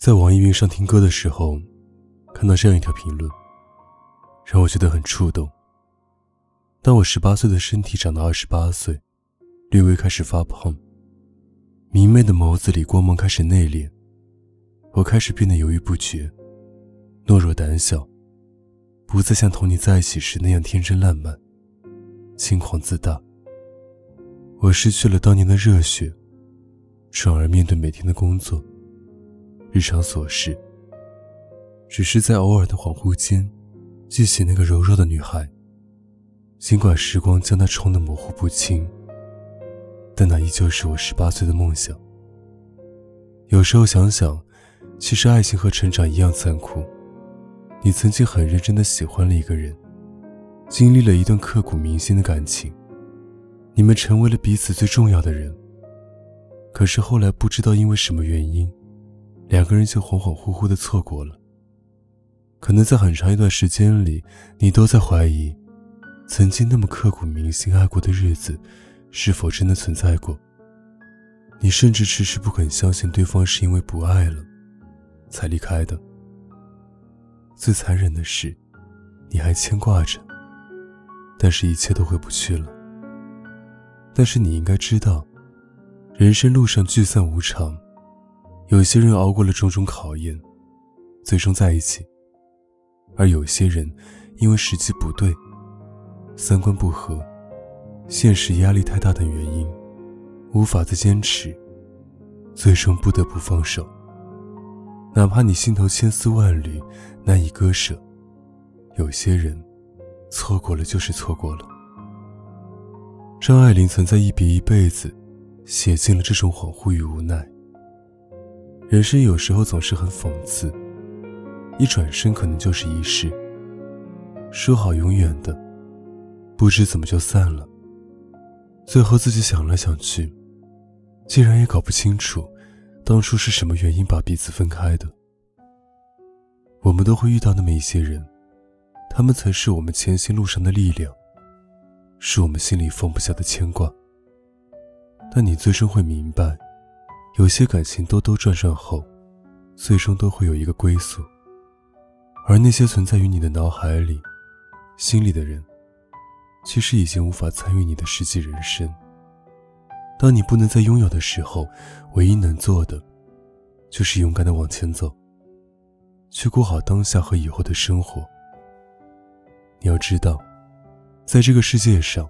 在网易云上听歌的时候，看到这样一条评论，让我觉得很触动。当我十八岁的身体长到二十八岁，略微开始发胖。明媚的眸子里光芒开始内敛，我开始变得犹豫不决，懦弱胆小，不再像同你在一起时那样天真烂漫、轻狂自大。我失去了当年的热血，转而面对每天的工作、日常琐事。只是在偶尔的恍惚间，记起那个柔弱的女孩。尽管时光将她冲得模糊不清。但那依旧是我十八岁的梦想。有时候想想，其实爱情和成长一样残酷。你曾经很认真的喜欢了一个人，经历了一段刻骨铭心的感情，你们成为了彼此最重要的人。可是后来不知道因为什么原因，两个人就恍恍惚惚的错过了。可能在很长一段时间里，你都在怀疑，曾经那么刻骨铭心爱过的日子。是否真的存在过？你甚至迟迟不肯相信对方是因为不爱了，才离开的。最残忍的是，你还牵挂着，但是一切都回不去了。但是你应该知道，人生路上聚散无常，有些人熬过了种种考验，最终在一起；而有些人因为时机不对，三观不合。现实压力太大等原因，无法再坚持，最终不得不放手。哪怕你心头千丝万缕，难以割舍，有些人，错过了就是错过了。张爱玲曾在《一笔一辈子》写尽了这种恍惚与无奈。人生有时候总是很讽刺，一转身可能就是一世。说好永远的，不知怎么就散了。最后自己想来想去，竟然也搞不清楚，当初是什么原因把彼此分开的。我们都会遇到那么一些人，他们曾是我们前行路上的力量，是我们心里放不下的牵挂。但你最终会明白，有些感情兜兜转转后，最终都会有一个归宿。而那些存在于你的脑海里、心里的人。其实已经无法参与你的实际人生。当你不能再拥有的时候，唯一能做的，就是勇敢的往前走，去过好当下和以后的生活。你要知道，在这个世界上，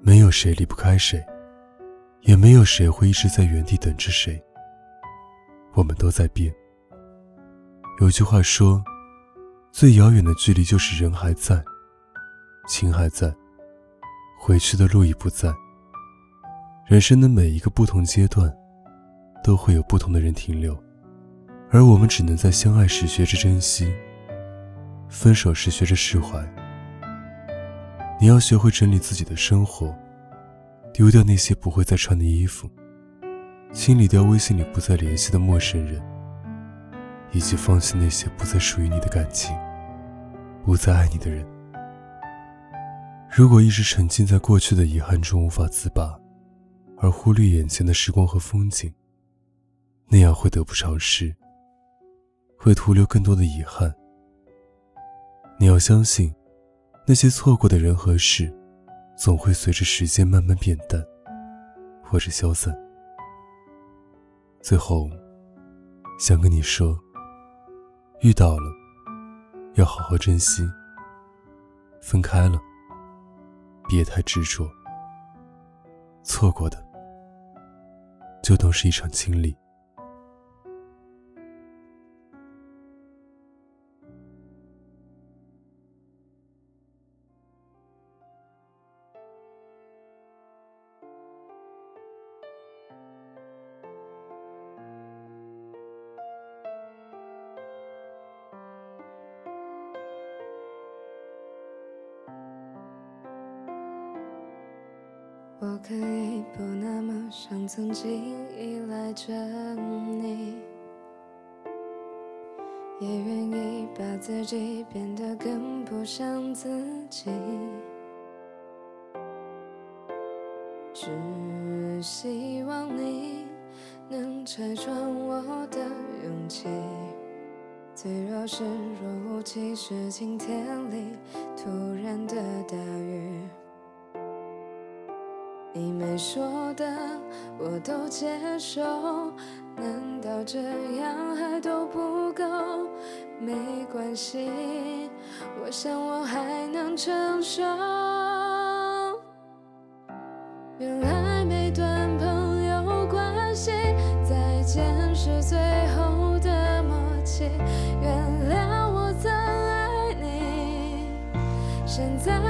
没有谁离不开谁，也没有谁会一直在原地等着谁。我们都在变。有句话说，最遥远的距离就是人还在，情还在。回去的路已不在。人生的每一个不同阶段，都会有不同的人停留，而我们只能在相爱时学着珍惜，分手时学着释怀。你要学会整理自己的生活，丢掉那些不会再穿的衣服，清理掉微信里不再联系的陌生人，以及放弃那些不再属于你的感情，不再爱你的人。如果一直沉浸在过去的遗憾中无法自拔，而忽略眼前的时光和风景，那样会得不偿失，会徒留更多的遗憾。你要相信，那些错过的人和事，总会随着时间慢慢变淡，或者消散。最后，想跟你说，遇到了，要好好珍惜；分开了。别太执着，错过的就当是一场经历。我可以不那么像曾经依赖着你，也愿意把自己变得更不像自己，只希望你能拆穿我的勇气。脆弱是若无其事，晴天里突你说的我都接受，难道这样还都不够？没关系，我想我还能承受。原来每段朋友关系，再见是最后的默契。原谅我曾爱你，现在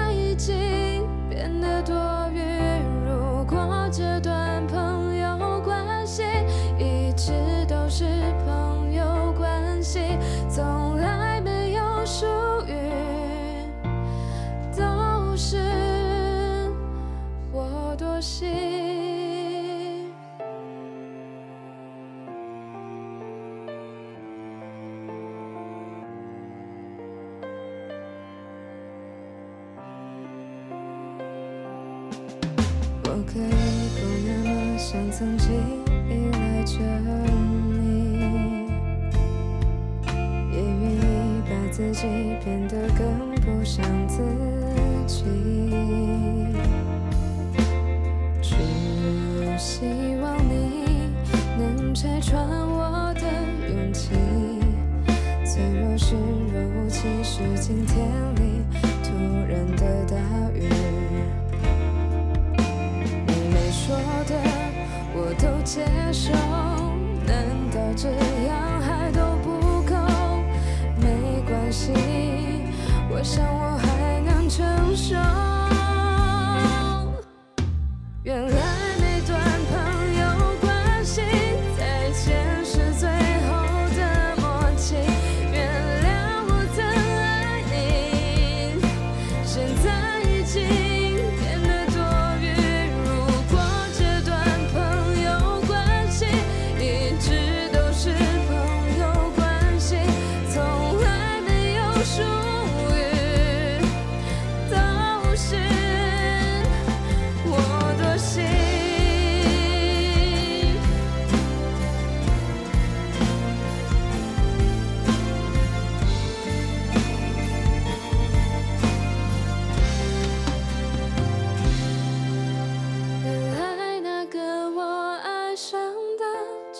可以不那么像曾经依赖着你，也愿意把自己变得更不像自己，只希望你能拆穿我的勇气。脆弱时若无其事，晴天里突然的接受，难道这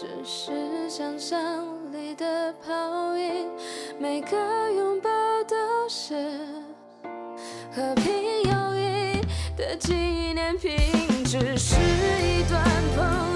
只是想象里的泡影，每个拥抱都是和平友谊的纪念品，只是一段朋